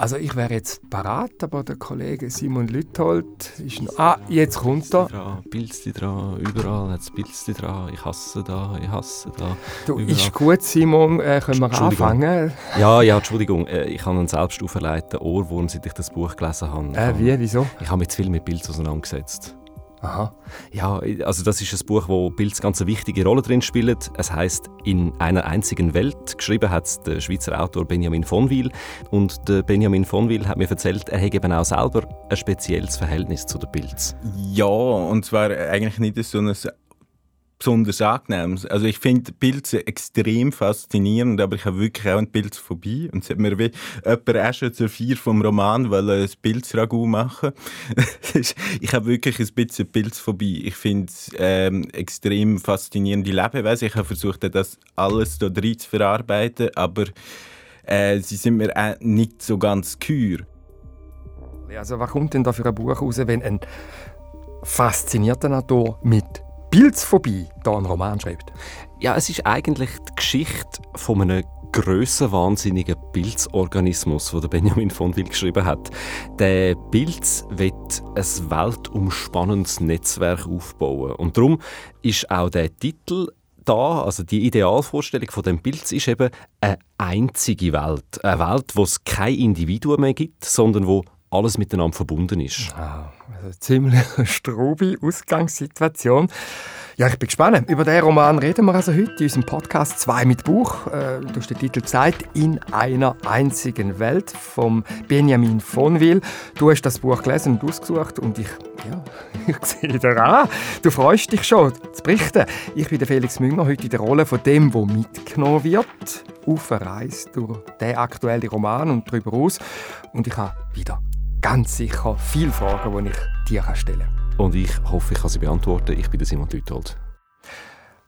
Also ich wäre jetzt parat, aber der Kollege Simon Lüthold ist noch... Ah, jetzt kommt er. Pilzli dran, überall hat es Pilzli dran. Ich hasse da, ich hasse da. Du, überall. ist gut, Simon, äh, können wir anfangen? Ja, ja, Entschuldigung. Äh, ich habe einen selbst auferlegten Ohrwurm, seit ich das Buch gelesen habe. Äh, wie, wieso? Ich habe mich zu viel mit Pilz auseinandergesetzt. Aha. Ja, also das ist ein Buch, wo Pilz ganz eine wichtige Rolle drin spielt. Es heißt In einer einzigen Welt. Geschrieben hat der Schweizer Autor Benjamin von Wil. Und der Benjamin von Wil hat mir erzählt, er hätte eben auch selber ein spezielles Verhältnis zu der Pilz. Ja, und zwar eigentlich nicht so ein besonders angenehm. Also ich finde Pilze extrem faszinierend, aber ich habe wirklich auch eine Pilzphobie. Und es hat mir wie jemand auch schon zur Vier vom Roman ein Pilzragout machen Ich habe wirklich ein bisschen Pilzphobie. Ich finde es ähm, extrem faszinierende Lebewesen. Ich habe versucht, das alles da drin zu verarbeiten, aber äh, sie sind mir auch nicht so ganz kür. Also was kommt denn da für ein Buch raus, wenn ein faszinierter Natur mit Pilzphobie da einen Roman schreibt? Ja, es ist eigentlich die Geschichte von einem grössenwahnsinnigen Pilzorganismus, den Benjamin von Wil geschrieben hat. Der Pilz wird ein weltumspannendes Netzwerk aufbauen. Und darum ist auch der Titel da, also die Idealvorstellung von dem Pilz ist eben eine einzige Welt. Eine Welt, wo es kein Individuum mehr gibt, sondern wo alles miteinander verbunden ist. Ah, also ziemlich strobe Ausgangssituation. Ja, ich bin gespannt. Über diesen Roman reden wir also heute in unserem Podcast «Zwei mit Buch». Äh, du hast den Titel gesagt, «In einer einzigen Welt» von Benjamin von Will. Du hast das Buch gelesen und ausgesucht und ich, ja, ich sehe dir an. Du freust dich schon zu berichten. Ich bin der Felix Münger, heute in der Rolle von dem, der mitgenommen wird, auf eine Reise durch den aktuellen Roman und darüber aus. Und ich habe wieder ganz sicher viele Fragen, die ich dir stellen kann. Und ich hoffe, ich kann sie beantworten. Ich bin Simon Lüthold.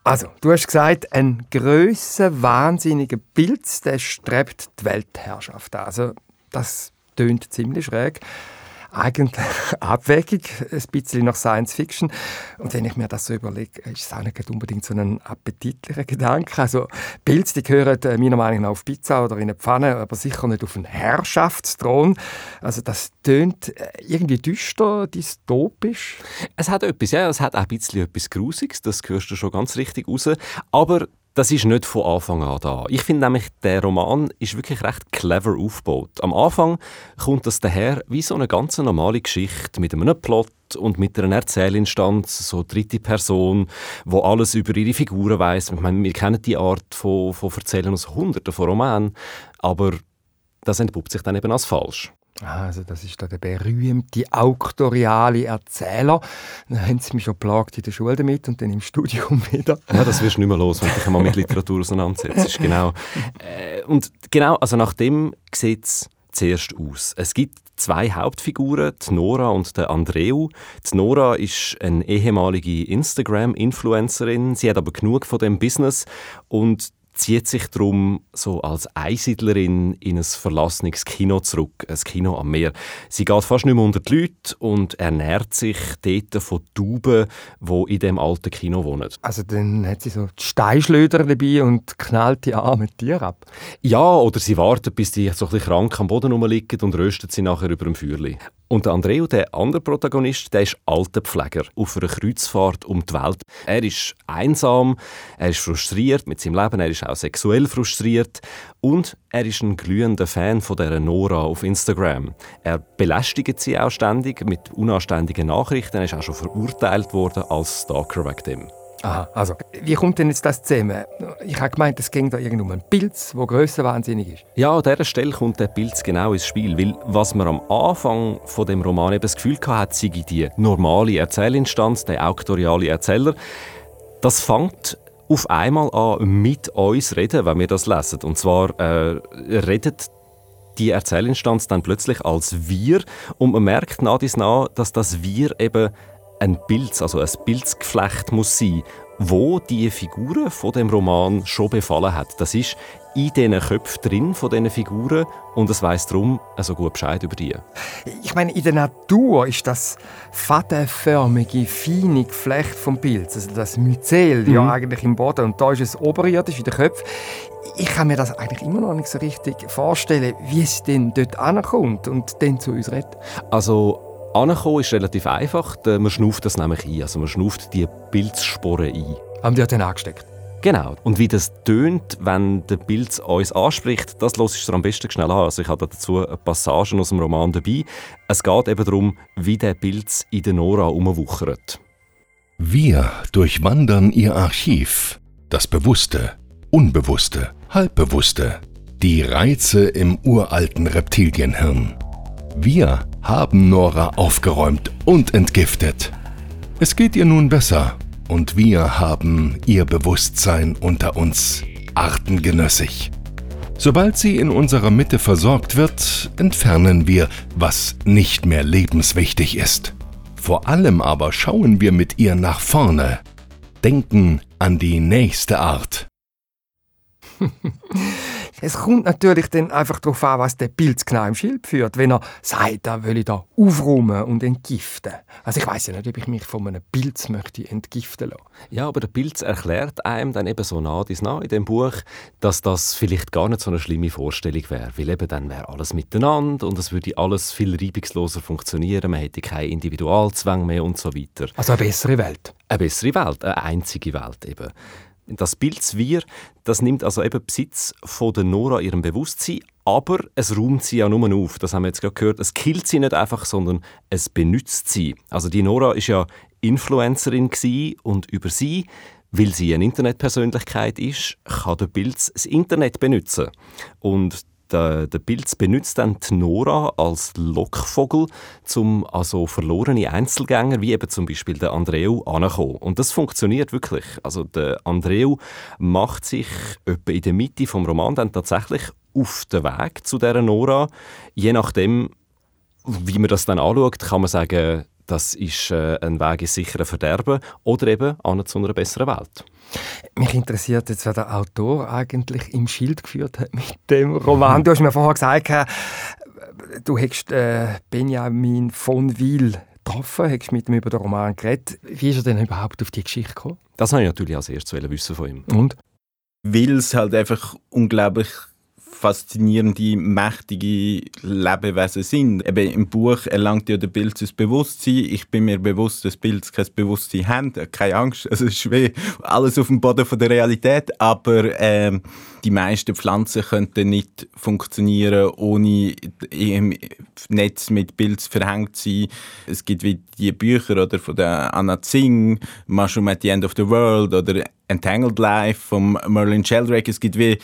Also, du hast gesagt, ein grösser, wahnsinniger Pilz, der strebt die Weltherrschaft an. Also, das tönt ziemlich schräg eigentlich abwegig, ein bisschen nach Science Fiction. Und wenn ich mir das so überlege, ist es auch nicht unbedingt so ein appetitlicher Gedanke. Also Pilze, die gehören äh, meiner Meinung nach auf Pizza oder in eine Pfanne, aber sicher nicht auf einen Herrschaftsthron. Also das tönt äh, irgendwie düster, dystopisch. Es hat etwas, ja, es hat auch ein bisschen etwas Grusiges, das hörst du schon ganz richtig raus. Aber das ist nicht von Anfang an da. Ich finde nämlich, der Roman ist wirklich recht clever aufgebaut. Am Anfang kommt das daher wie so eine ganz normale Geschichte mit einem Plot und mit einer Erzählinstanz, so dritte Person, wo alles über ihre Figuren weiß. Wir kennen die Art von, von Erzählen aus Hunderten von Romanen, aber das entpuppt sich dann eben als falsch. Also das ist da der berühmte auktoriale Erzähler. Da haben sie mich schon plagt in der Schule damit und dann im Studium wieder. Ja, das wirst du nicht mehr los, wenn du dich einmal mit Literatur auseinandersetzt. genau. Äh, und genau, also nach dem sieht es zuerst aus. Es gibt zwei Hauptfiguren, die Nora und der Andreu. Die Nora ist eine ehemalige Instagram-Influencerin. Sie hat aber genug von dem Business und zieht sich darum so als Einsiedlerin in ein verlassenes Kino zurück, ein Kino am Meer. Sie geht fast nicht mehr unter die Leute und ernährt sich dort von Tauben, die in dem alten Kino wohnen. Also dann hat sie so die Steinschlöder dabei und knallt die armen Tiere ab? Ja, oder sie wartet, bis die so ein bisschen krank am Boden rumliegen und röstet sie nachher über dem Feuerli. Und der Andreu, der andere Protagonist, der ist Altenpfleger auf einer Kreuzfahrt um die Welt. Er ist einsam, er ist frustriert mit seinem Leben, er ist auch sexuell frustriert und er ist ein glühender Fan von der Nora auf Instagram. Er belästigt sie auch ständig mit unanständigen Nachrichten. Er ist auch schon verurteilt worden als Stalker wegen dem. Aha, also, wie kommt denn jetzt das zusammen? Ich habe gemeint, es ging da irgendwie um einen Pilz, der grössenwahnsinnig ist. Ja, an dieser Stelle kommt der Pilz genau ins Spiel, weil was man am Anfang von dem Roman eben das Gefühl hatte, sei die normale Erzählinstanz, der auktoriale Erzähler, das fängt auf einmal an mit uns reden, wenn wir das lesen. Und zwar äh, redet die Erzählinstanz dann plötzlich als wir und man merkt nach dies nach, dass das wir eben ein Bild, also ein Bildgeflecht muss sein, wo die Figuren von dem Roman schon befallen hat. Das ist in diesen Köpfen drin, von diesen Figuren, und es weiss darum also gut Bescheid über die. Ich meine, in der Natur ist das fadenförmige, feine Geflecht vom Pilz, also das Myzel, mhm. ja eigentlich im Boden, und da ist es oberirdisch in den Köpfen. Ich kann mir das eigentlich immer noch nicht so richtig vorstellen, wie es denn dort ankommt und dann zu uns redet. Also Ankommen ist relativ einfach. Man schnauft das nämlich ein. Also man schnauft die Pilzsporen ein. Haben die dann angesteckt? Genau. Und wie das tönt, wenn der Pilz uns anspricht, das lässt du am besten schnell an. Also ich habe dazu Passagen aus dem Roman dabei. Es geht eben darum, wie der Pilz in der Nora umwuchert. Wir durchwandern ihr Archiv. Das Bewusste, Unbewusste, Halbbewusste. Die Reize im uralten Reptilienhirn. Wir haben Nora aufgeräumt und entgiftet. Es geht ihr nun besser und wir haben ihr Bewusstsein unter uns artengenössig. Sobald sie in unserer Mitte versorgt wird, entfernen wir, was nicht mehr lebenswichtig ist. Vor allem aber schauen wir mit ihr nach vorne, denken an die nächste Art. Es kommt natürlich dann einfach darauf an, was der Pilz genau im Schild führt. Wenn er sagt, er will da aufräumen und entgiften. Also ich weiß ja nicht, ob ich mich von einem Pilz möchte entgiften lassen. Ja, aber der Pilz erklärt einem dann eben so nah dies nah in dem Buch, dass das vielleicht gar nicht so eine schlimme Vorstellung wäre. Weil eben dann wäre alles miteinander und es würde alles viel reibungsloser funktionieren. Man hätte keine Individualzwang mehr und so weiter. Also eine bessere Welt. Eine bessere Welt, eine einzige Welt eben. Das Pilzwir, das nimmt also eben Besitz von der Nora ihrem Bewusstsein, aber es räumt sie ja nur auf. Das haben wir jetzt gerade gehört. Es killt sie nicht einfach, sondern es benutzt sie. Also die Nora ist ja Influencerin und über sie weil sie eine Internetpersönlichkeit ist, kann der Pilz das Internet benutzen. Und der, der Pilz benutzt dann die Nora als Lockvogel, um also verlorene Einzelgänger, wie eben zum Beispiel der Andreu, anzukommen. Und das funktioniert wirklich. Also der Andreu macht sich etwa in der Mitte vom Roman dann tatsächlich auf den Weg zu der Nora. Je nachdem, wie man das dann anschaut, kann man sagen, das ist äh, ein Weg ins sichere Verderben oder eben an zu einer besseren Welt. Mich interessiert jetzt, wer der Autor eigentlich im Schild geführt hat mit dem Roman. Du hast mir vorher gesagt, äh, du hättest äh, Benjamin von Wil getroffen, hättest mit ihm über den Roman geredet. Wie ist er denn überhaupt auf die Geschichte gekommen? Das habe ich natürlich als erstes wissen von ihm. Und? Weil es halt einfach unglaublich faszinierende, mächtige Lebewesen sind. Eben Im Buch erlangt ja der Pilz das Bewusstsein. Ich bin mir bewusst, dass Pilze kein Bewusstsein haben. Keine Angst, also es ist wie alles auf dem Boden von der Realität. Aber ähm, die meisten Pflanzen könnten nicht funktionieren, ohne im Netz mit Pilz verhängt zu sein. Es gibt wie die Bücher oder, von der Anna Zing, Mushroom at the End of the World oder Entangled Life von Merlin Sheldrake. Es gibt wie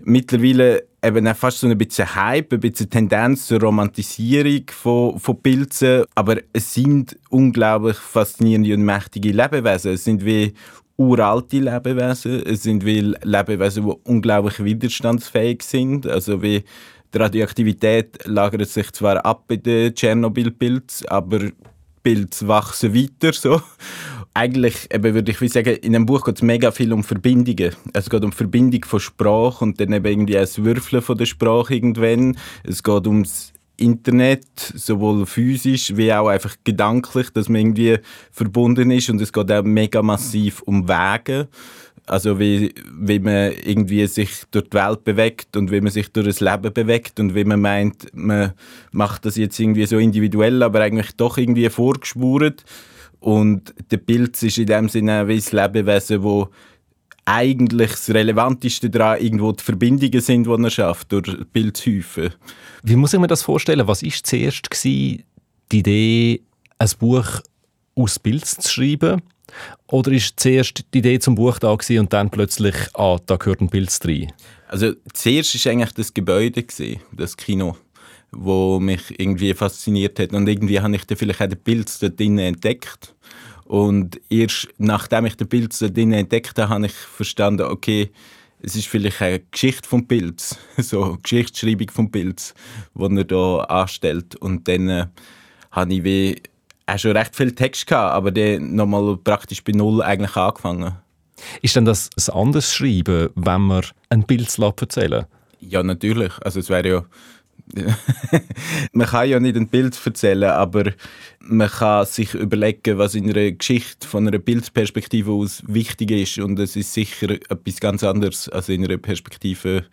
mittlerweile eben auch fast so ein bisschen Hype, ein bisschen Tendenz zur Romantisierung von, von Pilzen. Aber es sind unglaublich faszinierende und mächtige Lebewesen. Es sind wie uralte Lebewesen. Es sind wie Lebewesen, die unglaublich widerstandsfähig sind. Also wie die Radioaktivität lagert sich zwar ab bei den Tschernobyl-Pilzen, aber Pilze wachsen weiter. So eigentlich eben, würde ich sagen, in einem Buch geht es mega viel um Verbindungen. Es geht um Verbindung von Sprache und dann eben irgendwie das Würfeln von der Sprache irgendwann. Es geht ums Internet, sowohl physisch wie auch einfach gedanklich, dass man irgendwie verbunden ist und es geht auch mega massiv um Wege. Also wie, wie man irgendwie sich durch die Welt bewegt und wie man sich durch das Leben bewegt und wie man meint, man macht das jetzt irgendwie so individuell, aber eigentlich doch irgendwie vorgespurt. Und der Pilz ist in dem Sinne wie ein Lebewesen, wo eigentlich das Relevanteste daran irgendwo die Verbindungen sind, die er schafft durch Pilzhäufen. Wie muss ich mir das vorstellen? Was war zuerst gewesen, die Idee, ein Buch aus Pilz zu schreiben? Oder ist zuerst die Idee zum Buch da gewesen und dann plötzlich, ah, da gehört ein Pilz rein? Also zuerst war eigentlich das Gebäude, gewesen, das Kino wo mich irgendwie fasziniert hat. Und irgendwie habe ich dann vielleicht auch den Pilz dort drinnen entdeckt. Und erst nachdem ich den Pilz dort drinnen entdeckt habe, habe ich verstanden, okay, es ist vielleicht eine Geschichte vom Pilz, so eine Geschichtsschreibung vom Pilz, die er da anstellt. Und dann äh, habe ich wie auch schon recht viel Text gehabt, aber dann nochmal praktisch bei Null eigentlich angefangen. Ist denn das ein anderes Schreiben, wenn man ein Bild erzählen Ja, natürlich. Also es wäre ja man kann ja nicht ein Bild erzählen, aber man kann sich überlegen, was in einer Geschichte von einer Bildperspektive aus wichtig ist. Und es ist sicher etwas ganz anderes als in einer Perspektive,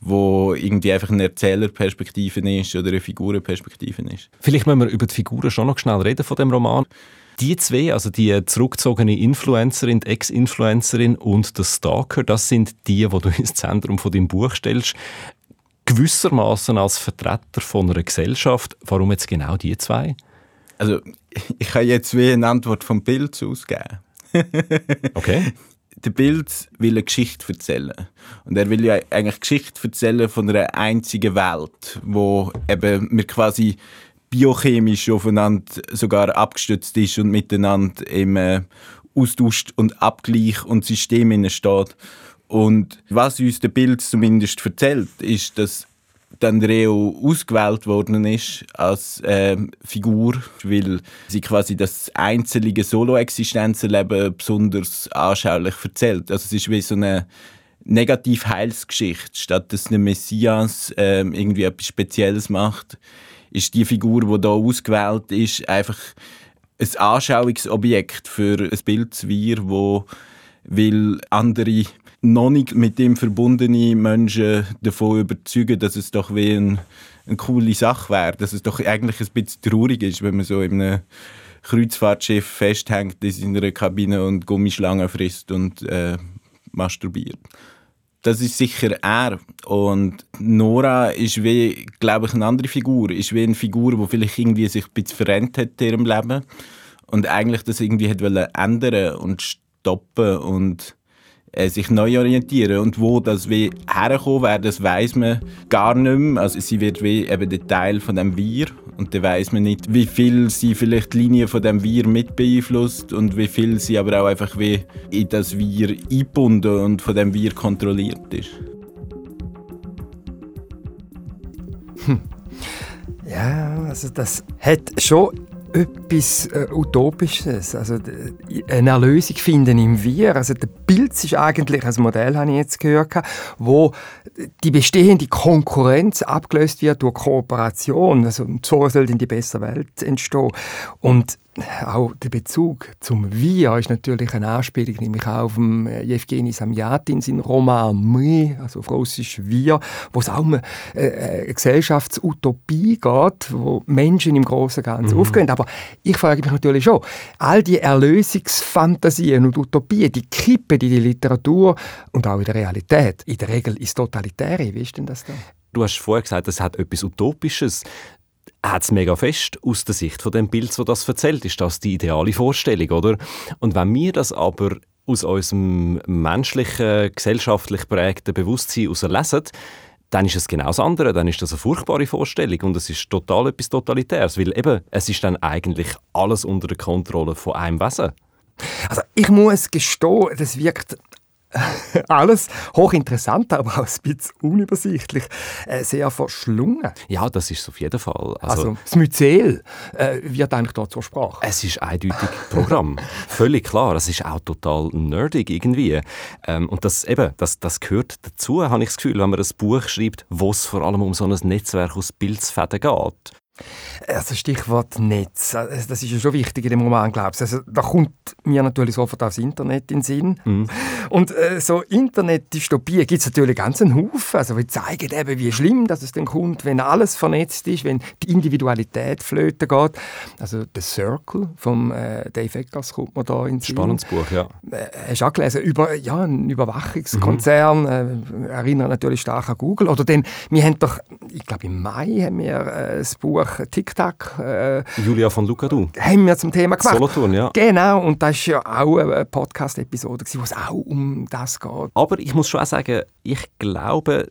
wo irgendwie einfach eine Erzählerperspektive ist oder eine Figurenperspektive ist. Vielleicht müssen wir über die Figuren schon noch schnell reden von dem Roman. Die zwei, also die zurückgezogene Influencerin, die Ex-Influencerin und der Stalker, das sind die, die du ins Zentrum von deinem Buch stellst gewissermaßen als Vertreter von einer Gesellschaft. Warum jetzt genau die zwei? Also ich kann jetzt wie eine Antwort vom Bild ausgeben. okay. Der Bild will eine Geschichte erzählen. Und er will ja eigentlich Geschichte erzählen von einer einzigen Welt, wo eben wir quasi biochemisch aufeinander sogar abgestützt ist und miteinander im äh, austauscht und Abgleich und System steht. Und was uns der Bild zumindest erzählt, ist, dass Andreo ausgewählt worden ist als äh, Figur, weil sie quasi das einzelne Solo-Existenzerleben besonders anschaulich erzählt. Also es ist wie so eine Negativ-Heilsgeschichte. Statt dass ein Messias äh, irgendwie etwas Spezielles macht, ist die Figur, die da ausgewählt ist, einfach ein Anschauungsobjekt für ein Bildswir, wo will andere noch nicht mit dem verbundene Menschen davon überzeugen, dass es doch wie ein, eine coole Sache wäre. Dass es doch eigentlich ein bisschen traurig ist, wenn man so in einem Kreuzfahrtschiff festhängt in seiner Kabine und Gummischlangen frisst und äh, masturbiert. Das ist sicher er. Und Nora ist wie, glaube ich, eine andere Figur. Ist wie eine Figur, die vielleicht irgendwie sich ein bisschen verändert hat in ihrem Leben und eigentlich das irgendwie hat ändern und stoppen und äh, sich neu orientieren. Und wo das wie herkommen wäre, das weiß man gar nicht mehr. Also sie wird wie eben der Teil von dem Wir und dann weiß man nicht, wie viel sie vielleicht die Linie von dem Wir mit beeinflusst und wie viel sie aber auch einfach wie in das Wir eingebunden und von dem Wir kontrolliert ist. Hm. Ja, also das hat schon etwas äh, Utopisches, also eine Erlösung finden im Wir. Also der Pilz ist eigentlich ein Modell, habe ich jetzt gehört, wo die bestehende Konkurrenz abgelöst wird durch Kooperation. Also so soll dann die bessere Welt entstehen. Und auch der Bezug zum Wir ist natürlich eine Anspielung, nämlich auch auf dem Jewgeni Samyatin, sein Roman «Me», also auf Russisch «Wir», wo es auch um eine Gesellschaftsutopie geht, wo Menschen im Großen und Ganzen mhm. aufgehen. Aber ich frage mich natürlich schon, all die Erlösungsfantasien und Utopien, die kippen in die Literatur und auch in der Realität. In der Regel ist Totalitäre. Wie ist denn das da? Du hast vorher gesagt, es hat etwas Utopisches hat es mega fest aus der Sicht von dem Bild, das das erzählt, ist das die ideale Vorstellung, oder? Und wenn wir das aber aus unserem menschlichen, gesellschaftlich prägten Bewusstsein lesen, dann ist es genau das andere. Dann ist das eine furchtbare Vorstellung und es ist total etwas Totalitäres, weil eben, es ist dann eigentlich alles unter der Kontrolle von einem Wesen. Also ich muss gestehen, das wirkt alles hochinteressant, aber auch ein bisschen unübersichtlich, äh, sehr verschlungen. Ja, das ist es auf jeden Fall. Also, also das Myzel äh, wird eigentlich dort zur Sprache. Es ist eindeutig Programm, völlig klar. Es ist auch total nerdig irgendwie. Ähm, und das, eben, das, das gehört dazu, habe ich das Gefühl, wenn man ein Buch schreibt, wo es vor allem um so ein Netzwerk aus Bildfäden geht. Also Stichwort Netz, das ist ja schon wichtig in dem Roman, glaubst Also da kommt mir natürlich sofort das Internet in den Sinn. Mhm. Und äh, so Internet-Dystopien gibt es natürlich ganz einen Haufen. Also wir zeigen eben, wie schlimm dass es dann kommt, wenn alles vernetzt ist, wenn die Individualität flöten geht. Also «The Circle» von äh, Dave Eckers kommt mir da in den Sinn. Spannendes Buch, ja. Äh, hast du auch gelesen? Über, ja, ein Überwachungskonzern, mhm. äh, erinnert natürlich stark an Google. Oder dann, wir haben doch, ich glaube im Mai haben wir äh, das Buch TikTok. Äh, Julia von Luca, du. Haben wir zum Thema gemacht. Solothurn, ja. Genau, und das war ja auch eine Podcast-Episode, wo es auch um das geht. Aber ich muss schon auch sagen, ich glaube,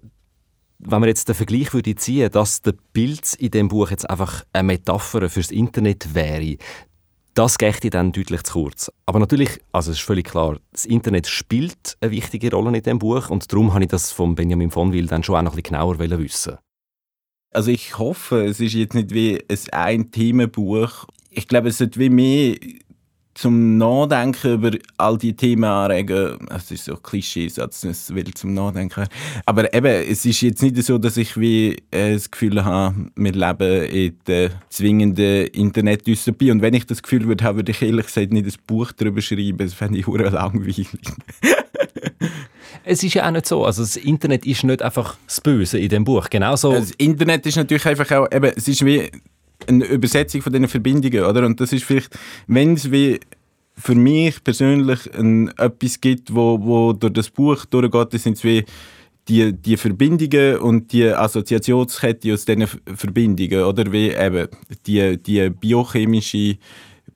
wenn man jetzt den Vergleich würde ziehen, dass der Bild in dem Buch jetzt einfach eine Metapher fürs Internet wäre, das geht dann deutlich zu kurz. Aber natürlich, also es ist völlig klar, das Internet spielt eine wichtige Rolle in dem Buch und darum habe ich das von Benjamin von Will dann schon auch noch ein bisschen genauer wissen. Also ich hoffe, es ist jetzt nicht wie ein Themenbuch. Ich glaube, es sollte wie mehr zum Nachdenken über all die Themen anregen. Es ist so ein Klischeesatz, es will zum Nachdenken. Aber eben, es ist jetzt nicht so, dass ich wie äh, das Gefühl habe, wir leben in der zwingenden Internet-Dystopie. Und wenn ich das Gefühl würde haben, würde ich ehrlich gesagt nicht ein Buch darüber schreiben. Das fände ich langweilig. es ist ja auch nicht so. Also das Internet ist nicht einfach das Böse in dem Buch. Genauso. Das Internet ist natürlich einfach auch, eben, es ist wie eine Übersetzung von diesen Verbindungen, oder? Und das ist vielleicht, wenn es wie für mich persönlich ein, etwas gibt, wo, wo durch das Buch durchgeht, das sind wie die, die Verbindungen und die Assoziationskette aus diesen Verbindungen, oder wie eben die, die biochemische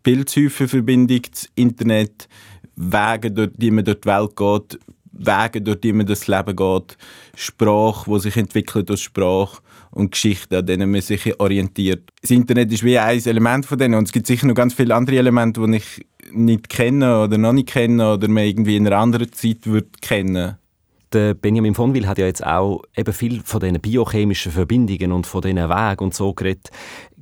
Pilzhäufenverbindung, das Internet, Wege, durch die man durch die Welt geht, Wege, durch die man das Leben geht, Sprache, die sich entwickelt aus Sprache und Geschichten, an denen man sich orientiert. Das Internet ist wie ein Element von denen und es gibt sicher noch ganz viele andere Elemente, die ich nicht kenne oder noch nicht kenne oder man irgendwie in einer anderen Zeit würde kennen. Der Benjamin von Will hat ja jetzt auch eben viel von diesen biochemischen Verbindungen und von diesen Wegen und so geredet.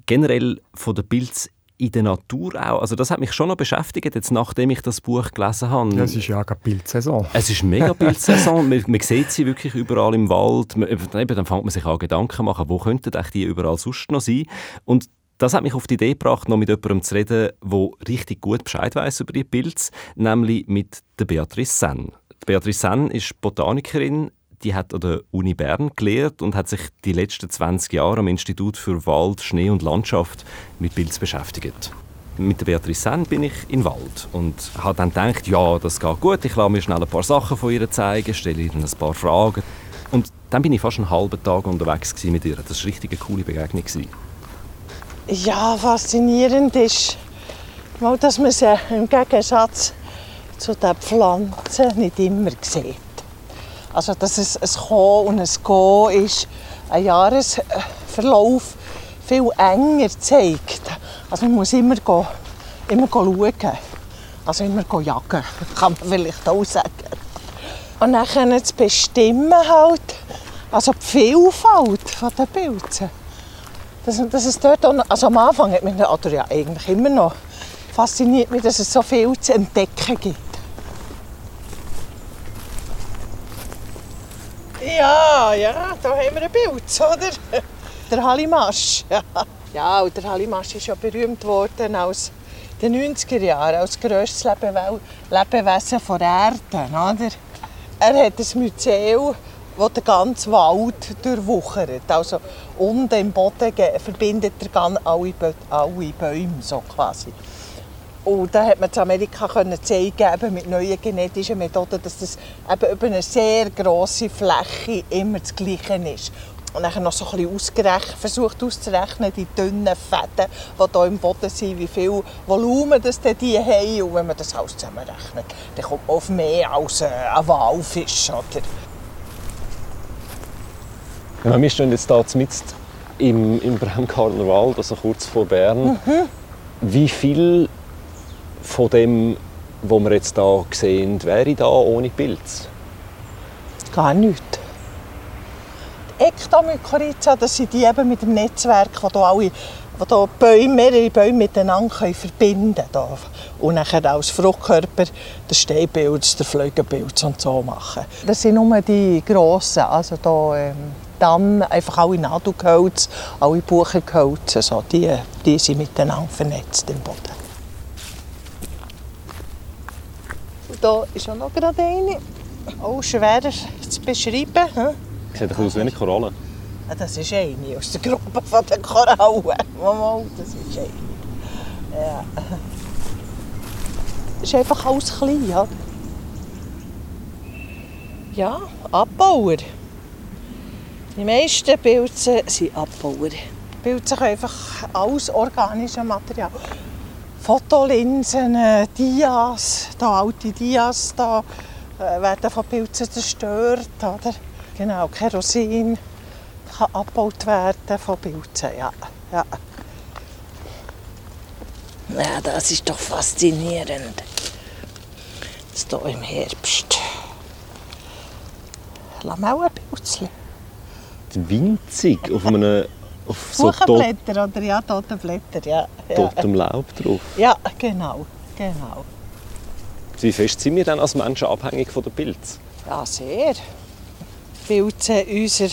Generell von der Pilz in der Natur auch. Also das hat mich schon noch beschäftigt, jetzt nachdem ich das Buch gelesen habe. Ja, es ist ja eine Bildsaison. Es ist mega Bildsaison. man, man sieht sie wirklich überall im Wald. Man, eben, dann fängt man sich auch Gedanken machen, wo könnten die überall sonst noch sein. Und das hat mich auf die Idee gebracht, noch mit jemandem zu reden, der richtig gut Bescheid weiß über die Pilze, nämlich mit der Beatrice Senn. Beatrice Senn ist Botanikerin, die hat an der Uni Bern gelehrt und hat sich die letzten 20 Jahre am Institut für Wald, Schnee und Landschaft mit Pilz beschäftigt. Mit der Beatrice Senn bin ich im Wald und habe dann gedacht, ja, das geht gut, ich lasse mir schnell ein paar Sachen von ihr zeigen, stelle ihr ein paar Fragen. Und dann bin ich fast einen halben Tag unterwegs mit ihr. Das war eine richtig coole Begegnung. Ja, faszinierend ist, dass man sie im Gegensatz zu den Pflanzen nicht immer sieht. Also, dass es ein Kommen und ein Gehen ist, ein Jahresverlauf viel enger zeigt. Also man muss immer, gehen, immer schauen. Also immer jagen, kann man vielleicht auch sagen. Und dann zu bestimmen halt, also die Vielfalt der Pilze. Dass, dass es dort also am Anfang hat mich, oder ja eigentlich immer noch, fasziniert mich, dass es so viel zu entdecken gibt. Ja, ja, da haben wir ein Bild, oder? Der Hallimasch. Ja, und der Hallimasch ist ja berühmt worden als den 90er Jahren als grösstes Lebewesen der Erde. Oder? Er hat ein Museum, das den ganzen Wald durchwuchert. Also unten im Boden verbindet er alle, alle Bäume, so quasi. Und da hat man in Amerika können zeigen, eben mit neuen genetischen Methoden, dass das eben über eine sehr grosse Fläche immer das Gleiche ist. Und dann noch so ein bisschen versucht auszurechnen, die dünnen Fäden, die hier im Boden sind, wie viel Volumen das die haben. Und wenn man das alles zusammenrechnet, dann kommt man auf mehr als äh, ein Walfisch. Oder? Ja, wir stehen jetzt hier mit im, im Bremgartner Wald, also kurz vor Bern. Mhm. Wie viel von dem, was wir jetzt hier sehen, wäre da ohne Pilz? Gar nichts. Die Ektomykorrhiza, das sind die eben mit dem Netzwerk, wo hier alle wo hier Bäume, mehrere Bäume miteinander können verbinden können. Und dann als Fruchtkörper den Steinpilz, den Flügelpilz und so machen. Das sind nur die grossen, also hier, ähm, dann einfach alle Nadelgehölze, alle Buchengehölze, so, die, die sind miteinander vernetzt im Boden. Da ist auch noch gerade eine. Auch schwerer zu beschreiben. Hm? Sieht ein aus wie eine Koralle. Ja, das ist eine aus der Gruppe der Korallen. Mal, das ist eine. Ja. Das ist einfach alles klein, oder? Ja, Abbauer. Die meisten Pilze sind Abbauer. Pilze können einfach alles organische Material. Fotolinsen, äh, Dias, da alte Dias da, äh, werden von Pilzen zerstört. Oder? Genau, Kerosin kann abgebaut werden von Pilzen. Ja. Ja. ja, das ist doch faszinierend. Das hier im Herbst. Lamauenpilzchen. Winzig auf einem auf so Buchenblätter oder ja, tote Blätter, ja. Totem Laub drauf. Ja, genau. Genau. Wie fest sind wir dann als Menschen abhängig von der Pilz? Ja, sehr. Pilze unserer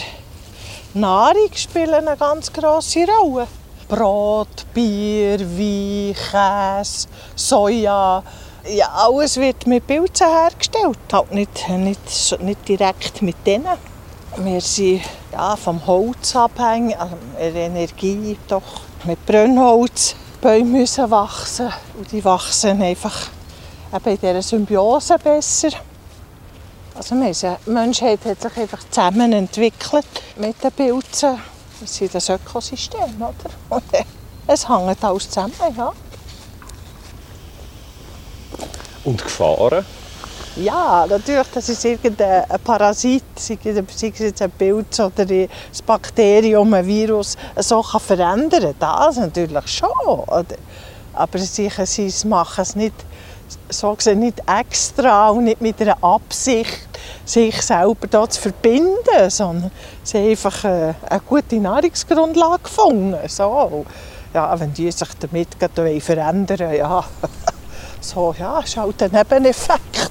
Nahrung spielen eine ganz grosse Rolle. Brot, Bier, Wein, Käse, Soja. Ja, alles wird mit Pilzen hergestellt. Halt nicht, nicht, nicht direkt mit denen. Wir sind ja, vom Holz abhängig, also Energie doch. Mit Brennholz. Bäume müssen wachsen und die wachsen einfach eben in dieser Symbiose besser. Also die Menschheit hat sich einfach zusammen entwickelt mit den Pilzen. Das ist das Ökosystem, oder? Und es hängt alles zusammen, ja. Und Gefahren? Ja, natürlich, das ist irgendein Parasit, sei es jetzt ein Pilz oder ein Bakterium, ein Virus, so kann verändern. Das natürlich schon. Aber sie, sie machen es nicht, so gesehen, nicht extra und nicht mit einer Absicht, sich selber da zu verbinden, sondern sie haben einfach eine, gute Nahrungsgrundlage gefunden. So. Ja, wenn die sich damit verändern ja, so, ja, ist halt ein Nebeneffekt.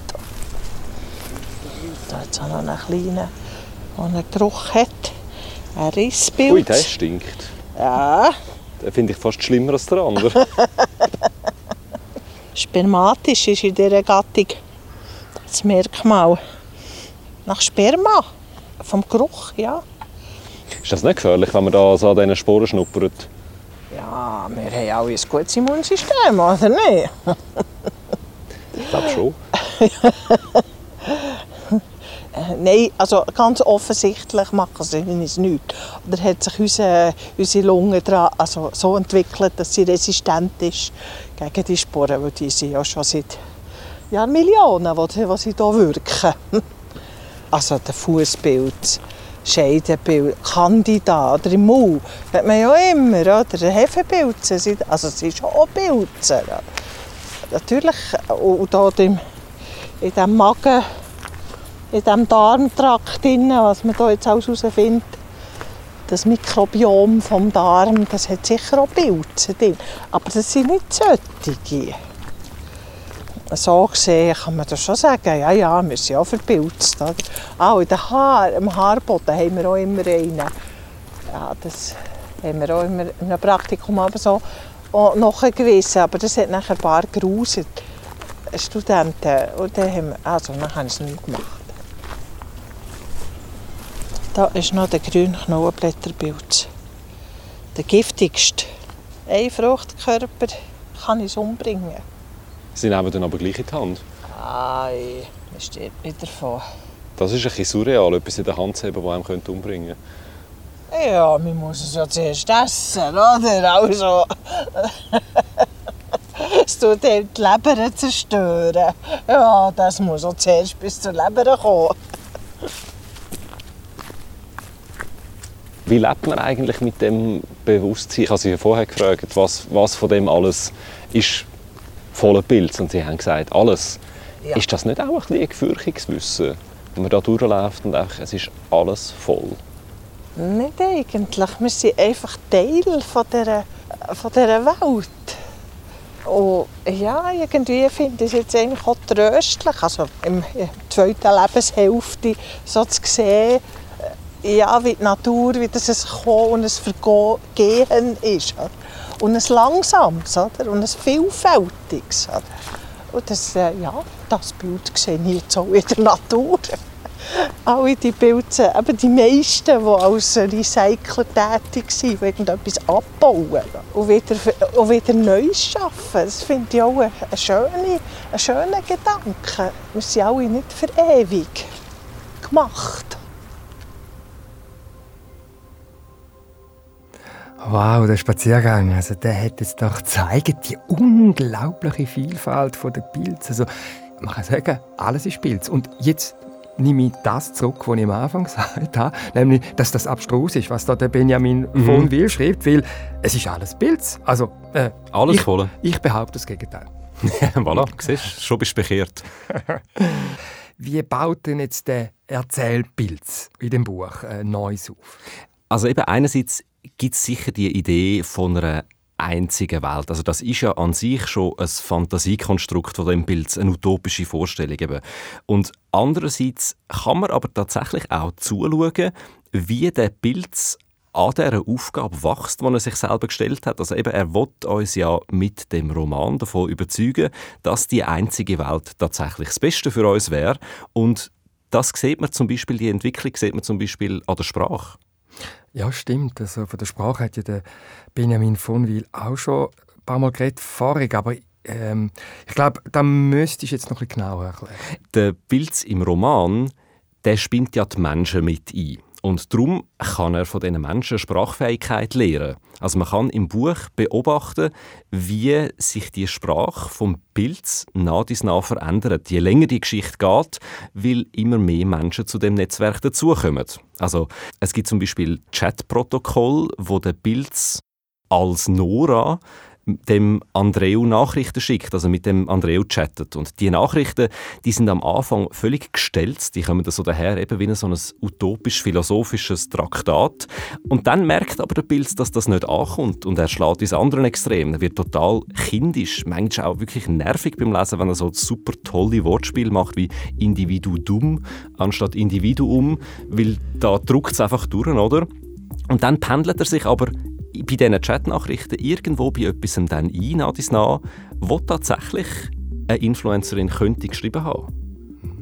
Hat noch einen kleinen, der einen Geruch hat. Ein Risspilz. Ui, der stinkt. Ja. Den finde ich fast schlimmer als der andere. Spermatisch ist in dieser Gattung das Merkmal. Nach Sperma. Vom Geruch, ja. Ist das nicht gefährlich, wenn man da so an diesen Sporen schnuppert? Ja, wir haben alle ein gutes Immunsystem, oder nicht? ich glaube schon. Nein, also ganz offensichtlich machen sie es nicht. Oder hat sich unsere, unsere Lunge dran, also so entwickelt, dass sie resistent ist gegen die Sporen, weil die sind ja schon seit Jahrmillionen, wo, wo sie hier wirken. Also der Fußpilz, Scheidenpilz, Candida oder im Maul, hat man ja immer, oder? Hefepilze, also es sind schon auch Pilze. Natürlich, und hier in diesem Magen in diesem Darmtrakt, was man hier jetzt alles herausfindet, das Mikrobiom vom Darm, das hat sicher auch Pilze drin. Aber das sind nicht solche. So gesehen kann man das schon sagen, ja, ja, wir sind auch verpilzt. Auch in den Haar, im Haarboden haben wir auch immer einen. Ja, das haben wir auch immer in einem Praktikum aber so nachgewiesen. Aber das hat nachher ein paar geruset. Studenten. Und dann haben wir, also, dann haben sie es nicht gemacht. Da ist noch der grüne Knollenblätterpilz. Der giftigste. Ein Fruchtkörper kann es umbringen. Sie nehmen dann aber gleich in die Hand? Nein, man stirbt nicht davon. Das ist ein bisschen surreal, etwas in der Hand zu haben, das einem umbringen könnte. Ja, man muss es ja zuerst essen, oder? Also... es tut die Leber zerstören. Ja, das muss auch zuerst bis zur Leber kommen. Wie lebt man eigentlich mit dem Bewusstsein? Ich habe Sie vorher gefragt, was, was von dem alles ist voller Pilz. Und Sie haben gesagt, alles. Ja. Ist das nicht auch ein, bisschen ein Gefürchtungswissen, wenn man da durchläuft und einfach, es ist alles voll? Nicht eigentlich. Wir sind einfach Teil von dieser, von dieser Welt. Und ja, irgendwie finde ich es jetzt eigentlich auch tröstlich, also der zweiten Lebenshälfte so zu sehen, ja, wie die Natur, wie das ein Kommen und ein Vergehen ist. Oder? Und ein langsames oder? und ein vielfältiges. Oder? Und das, äh, ja, das Bild sehe ich jetzt auch in der Natur. Alle die Pilze, eben die meisten, die als Recycler tätig sind, die irgendetwas abbauen und wieder, und wieder Neues schaffen. Das finde ich auch ein, ein, schöner, ein schöner Gedanke. Wir sind alle nicht für ewig gemacht. Wow, der Spaziergang, also der hat jetzt doch gezeigt, die unglaubliche Vielfalt der Pilze. Also, man kann sagen, alles ist Pilz. Und jetzt nehme ich das zurück, was ich am Anfang gesagt habe, nämlich, dass das abstrus ist, was da der Benjamin mhm. von Will schreibt, weil es ist alles Pilz. Also, äh, alles ich, voll. Ich behaupte das Gegenteil. voilà, siehst schon bist du bekehrt. Wie baut denn jetzt der Erzählpilz in dem Buch äh, Neues auf? Also eben einerseits gibt es sicher die Idee von einer einzigen Welt. Also das ist ja an sich schon ein Fantasiekonstrukt von dem Bild, eine utopische Vorstellung eben. Und andererseits kann man aber tatsächlich auch zuschauen, wie der Pilz an dieser Aufgabe wächst, die er sich selber gestellt hat. Also eben, er will uns ja mit dem Roman davon überzeugen, dass die einzige Welt tatsächlich das Beste für uns wäre. Und das sieht man zum Beispiel, die Entwicklung sieht man zum Beispiel an der Sprache. Ja, stimmt. Also von der Sprache hat ja der Benjamin von Wil auch schon ein paar Mal geredet, fahrig, aber ähm, ich glaube, da müsste ich jetzt noch ein bisschen genauer erklären. Der Pilz im Roman, der spinnt ja die Menschen mit ein. Und darum kann er von diesen Menschen Sprachfähigkeit lernen. Also man kann im Buch beobachten, wie sich die Sprache vom Pilz nach dies nach verändert. Je länger die Geschichte geht, weil immer mehr Menschen zu dem Netzwerk dazukommen. Also es gibt zum Beispiel Chatprotokoll, wo der Pilz als Nora dem Andreu Nachrichten schickt, also mit dem Andreu chattet. Und die Nachrichten, die sind am Anfang völlig gestellt, die kommen so daher, eben wie so ein utopisch-philosophisches Traktat. Und dann merkt aber der Pilz, dass das nicht ankommt und er schlägt ins andere Extrem. Er wird total kindisch, manchmal auch wirklich nervig beim Lesen, wenn er so super tolle Wortspiele macht wie Individuum anstatt Individuum, weil da druckt es einfach durch, oder? Und dann pendelt er sich aber bei diesen Chatnachrichten irgendwo bei etwas dann ein, nach dies nach, wo tatsächlich eine Influencerin könnte geschrieben haben.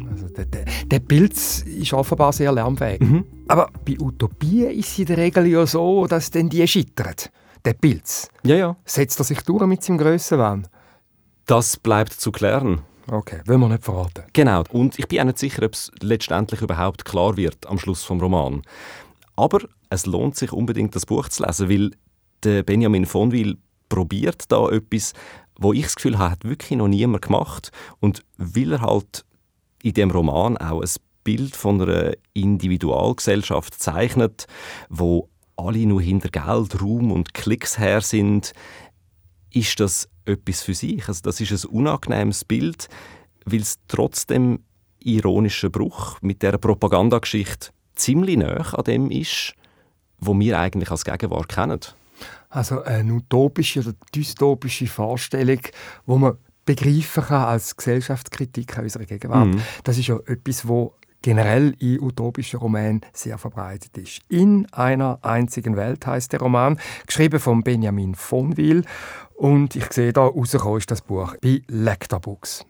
Also der, der, der Pilz ist offenbar sehr lernfähig. Mhm. Aber bei Utopien ist es in der Regel ja so, dass dann die scheitert. Der Pilz. Ja, ja. Setzt er sich durch mit seinem Grössenwahn? Das bleibt zu klären. Okay, will man nicht verraten. Genau. Und ich bin auch nicht sicher, ob es letztendlich überhaupt klar wird am Schluss vom Roman. Aber es lohnt sich unbedingt, das Buch zu lesen, weil der Benjamin von Wil probiert da etwas, wo ich das Gefühl habe, hat wirklich noch niemand gemacht. Und weil er halt in dem Roman auch ein Bild von einer Individualgesellschaft zeichnet, wo alle nur hinter Geld, Ruhm und Klicks her sind, ist das etwas für sich. Also das ist ein unangenehmes Bild, weil es trotzdem ironischer Bruch mit der Propagandageschichte ziemlich nah an dem ist, wo wir eigentlich als Gegenwart kennen. Also eine utopische oder dystopische Vorstellung, wo man begreifen kann als Gesellschaftskritik unserer Gegenwart. Mhm. Das ist ja etwas, wo generell in utopischen Romanen sehr verbreitet ist. In einer einzigen Welt heißt der Roman, geschrieben von Benjamin von Wil. Und ich sehe da rausgekommen ist das Buch bei Lecter Books.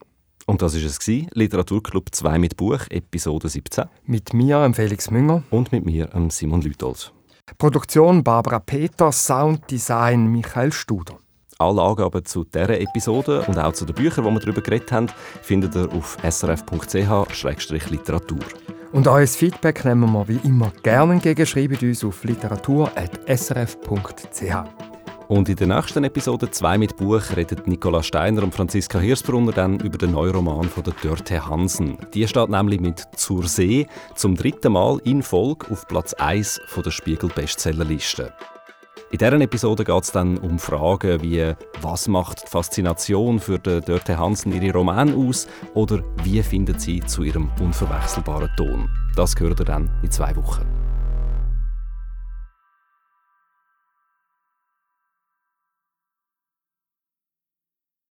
Und das war es, Literaturclub 2 mit Buch, Episode 17. Mit mir, Felix Münger. Und mit mir, Simon Lütold. Produktion Barbara Peter, Sounddesign Michael Studer. Alle Angaben zu dieser Episode und auch zu den Büchern, die wir darüber geredet haben, findet ihr auf srf.ch-literatur. Und euer Feedback nehmen wir wie immer gerne entgegen. Schreibt uns auf literatur.srf.ch. Und in der nächsten Episode 2 mit Buch redet Nicola Steiner und Franziska Hirsbrunner dann über den Neuroman von der Dörte Hansen. Die steht nämlich mit Zur See zum dritten Mal in Folge auf Platz 1 von der Spiegel-Bestsellerliste. In dieser Episode geht es dann um Fragen wie «Was macht die Faszination für Dörte Hansen ihre Roman aus?» oder «Wie findet sie zu ihrem unverwechselbaren Ton?» Das gehört ihr dann in zwei Wochen.